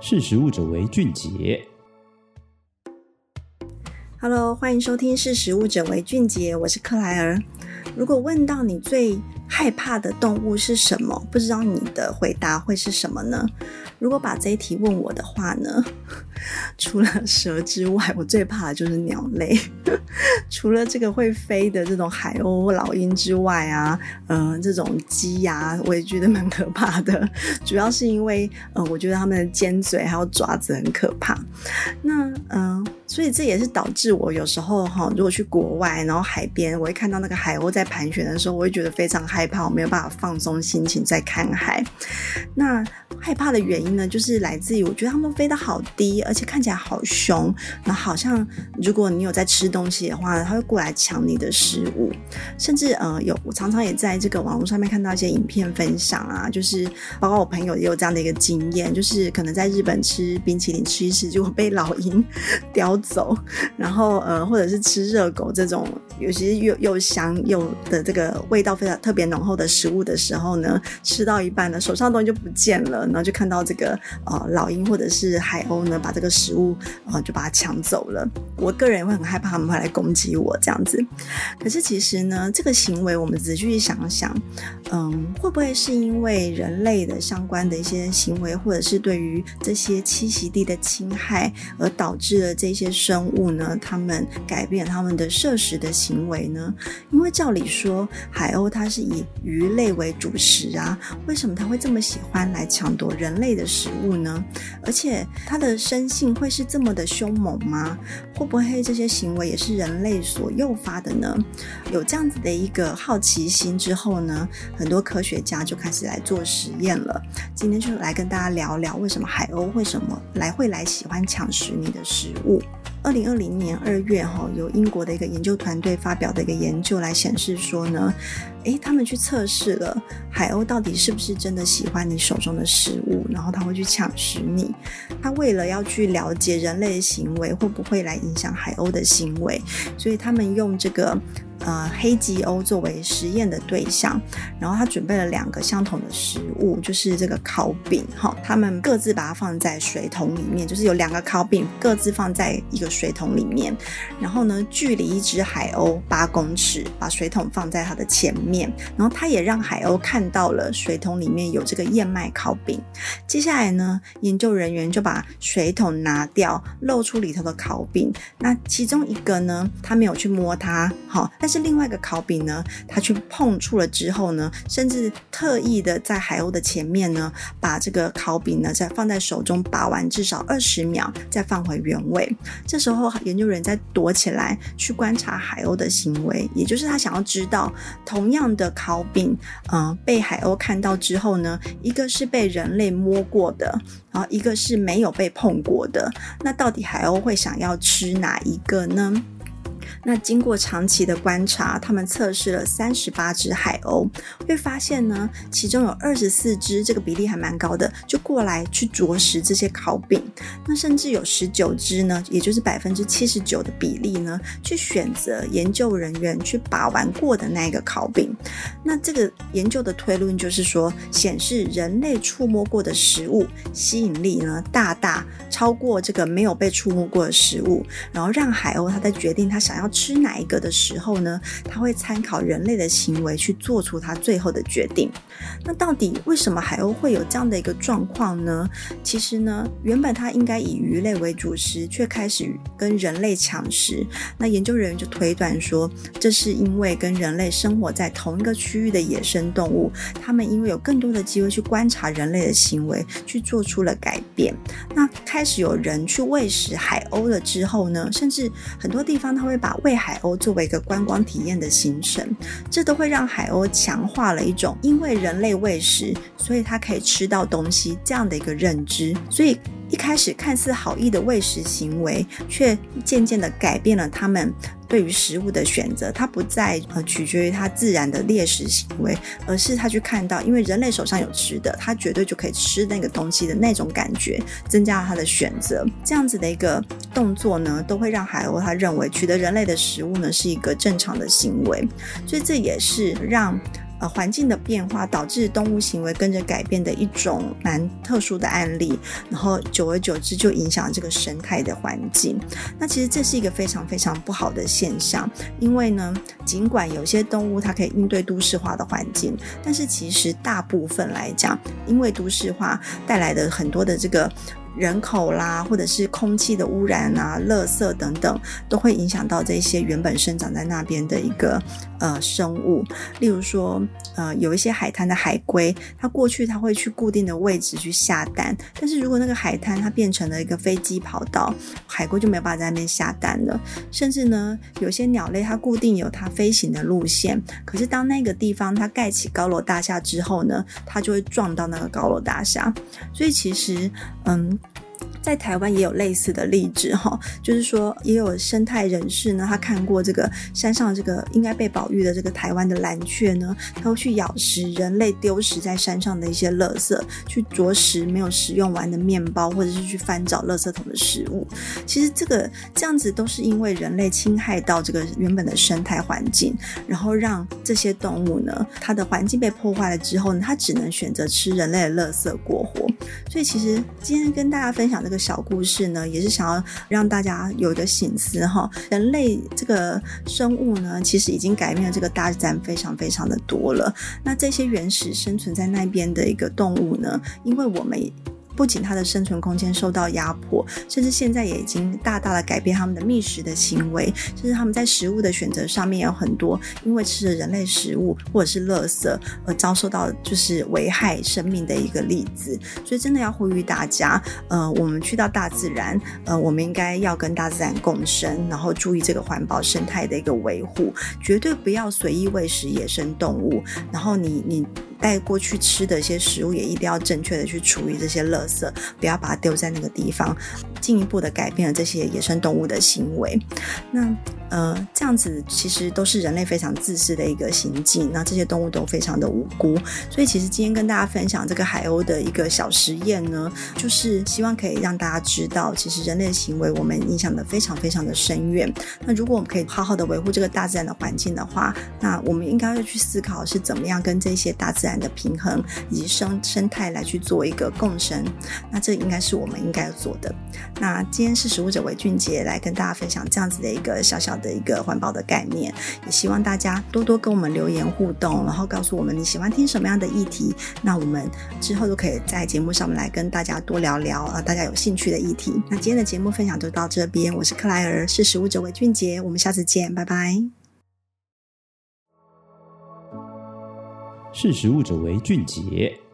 识时务者为俊杰。Hello，欢迎收听《识时务者为俊杰》，我是克莱尔。如果问到你最害怕的动物是什么？不知道你的回答会是什么呢？如果把这一题问我的话呢，除了蛇之外，我最怕的就是鸟类。除了这个会飞的这种海鸥、老鹰之外啊，嗯、这种鸡呀、我也觉得蛮可怕的。主要是因为，呃，我觉得它们的尖嘴还有爪子很可怕。那，嗯、所以这也是导致我有时候哈，如果去国外，然后海边，我会看到那个海鸥在盘旋的时候，我会觉得非常害怕，我没有办法放松心情在看海。那害怕的原因呢，就是来自于我觉得它们飞得好低，而且看起来好凶，然后好像如果你有在吃东西的话，它会过来抢你的食物，甚至呃有我常常也在这个网络上面看到一些影片分享啊，就是包括我朋友也有这样的一个经验，就是可能在日本吃冰淇淋吃一吃，结果被老鹰 叼走，然后呃或者是吃热狗这种有些又又香又的这个味道非常特别浓厚的食物的时候呢，吃到一半呢，手上的东西就不见了。然后就看到这个呃老鹰或者是海鸥呢，把这个食物呃就把它抢走了。我个人会很害怕他们会来攻击我这样子。可是其实呢，这个行为我们仔细想想，嗯，会不会是因为人类的相关的一些行为，或者是对于这些栖息地的侵害，而导致了这些生物呢，他们改变他们的摄食的行为呢？因为照理说，海鸥它是以鱼类为主食啊，为什么它会这么喜欢来抢夺人类的食物呢？而且它的生性会是这么的凶猛吗？会不会这些行为也是人类所诱发的呢？有这样子的一个好奇心之后呢，很多科学家就开始来做实验了。今天就来跟大家聊聊，为什么海鸥为什么来会来喜欢抢食你的食物？二零二零年二月，哈，由英国的一个研究团队发表的一个研究来显示说呢，诶，他们去测试了海鸥到底是不是真的喜欢你手中的食物，然后他会去抢食你。他为了要去了解人类的行为会不会来影响海鸥的行为，所以他们用这个。呃，黑吉鸥作为实验的对象，然后他准备了两个相同的食物，就是这个烤饼，哈，他们各自把它放在水桶里面，就是有两个烤饼各自放在一个水桶里面，然后呢，距离一只海鸥八公尺，把水桶放在它的前面，然后他也让海鸥看到了水桶里面有这个燕麦烤饼。接下来呢，研究人员就把水桶拿掉，露出里头的烤饼。那其中一个呢，他没有去摸它，好。但是另外一个烤饼呢，他去碰触了之后呢，甚至特意的在海鸥的前面呢，把这个烤饼呢再放在手中把玩至少二十秒，再放回原位。这时候研究人在躲起来去观察海鸥的行为，也就是他想要知道，同样的烤饼，嗯、被海鸥看到之后呢，一个是被人类摸过的，然后一个是没有被碰过的，那到底海鸥会想要吃哪一个呢？那经过长期的观察，他们测试了三十八只海鸥，会发现呢，其中有二十四只，这个比例还蛮高的，就过来去啄食这些烤饼。那甚至有十九只呢，也就是百分之七十九的比例呢，去选择研究人员去把玩过的那一个烤饼。那这个研究的推论就是说，显示人类触摸过的食物吸引力呢，大大超过这个没有被触摸过的食物，然后让海鸥它在决定它想要。吃哪一个的时候呢，它会参考人类的行为去做出它最后的决定。那到底为什么海鸥会有这样的一个状况呢？其实呢，原本它应该以鱼类为主食，却开始跟人类抢食。那研究人员就推断说，这是因为跟人类生活在同一个区域的野生动物，他们因为有更多的机会去观察人类的行为，去做出了改变。那开始有人去喂食海鸥了之后呢，甚至很多地方他会把喂海鸥作为一个观光体验的行程，这都会让海鸥强化了一种因为人类喂食，所以它可以吃到东西这样的一个认知。所以一开始看似好意的喂食行为，却渐渐的改变了他们。对于食物的选择，它不再呃取决于它自然的猎食行为，而是它去看到，因为人类手上有吃的，它绝对就可以吃那个东西的那种感觉，增加了它的选择。这样子的一个动作呢，都会让海鸥他认为取得人类的食物呢是一个正常的行为，所以这也是让呃环境的变化导致动物行为跟着改变的一种蛮特殊的案例，然后久而久之就影响这个生态的环境。那其实这是一个非常非常不好的现象，因为呢，尽管有些动物它可以应对都市化的环境，但是其实大部分来讲，因为都市化带来的很多的这个。人口啦，或者是空气的污染啊、垃圾等等，都会影响到这些原本生长在那边的一个呃生物。例如说，呃，有一些海滩的海龟，它过去它会去固定的位置去下蛋，但是如果那个海滩它变成了一个飞机跑道，海龟就没有办法在那边下蛋了。甚至呢，有些鸟类它固定有它飞行的路线，可是当那个地方它盖起高楼大厦之后呢，它就会撞到那个高楼大厦。所以其实，嗯。在台湾也有类似的例子哈，就是说也有生态人士呢，他看过这个山上这个应该被保育的这个台湾的蓝雀呢，他会去咬食人类丢失在山上的一些垃圾，去啄食没有食用完的面包，或者是去翻找垃圾桶的食物。其实这个这样子都是因为人类侵害到这个原本的生态环境，然后让这些动物呢，它的环境被破坏了之后呢，它只能选择吃人类的垃圾过活。所以其实今天跟大家分享这个小故事呢，也是想要让大家有一个醒思哈，人类这个生物呢，其实已经改变了这个大自然非常非常的多了。那这些原始生存在那边的一个动物呢，因为我们。不仅它的生存空间受到压迫，甚至现在也已经大大的改变他们的觅食的行为，甚至他们在食物的选择上面有很多，因为吃了人类食物或者是垃圾而遭受到就是危害生命的一个例子。所以真的要呼吁大家，呃，我们去到大自然，呃，我们应该要跟大自然共生，然后注意这个环保生态的一个维护，绝对不要随意喂食野生动物。然后你你。带过去吃的一些食物，也一定要正确的去处理这些垃圾，不要把它丢在那个地方，进一步的改变了这些野生动物的行为。那。呃，这样子其实都是人类非常自私的一个行径，那这些动物都非常的无辜，所以其实今天跟大家分享这个海鸥的一个小实验呢，就是希望可以让大家知道，其实人类的行为我们影响的非常非常的深远。那如果我们可以好好的维护这个大自然的环境的话，那我们应该要去思考是怎么样跟这些大自然的平衡以及生生态来去做一个共生。那这应该是我们应该要做的。那今天是食物者为俊杰来跟大家分享这样子的一个小小的一个环保的概念，也希望大家多多跟我们留言互动，然后告诉我们你喜欢听什么样的议题，那我们之后都可以在节目上面来跟大家多聊聊啊，大家有兴趣的议题。那今天的节目分享就到这边，我是克莱尔，是食物者为俊杰，我们下次见，拜拜。识食物者为俊杰。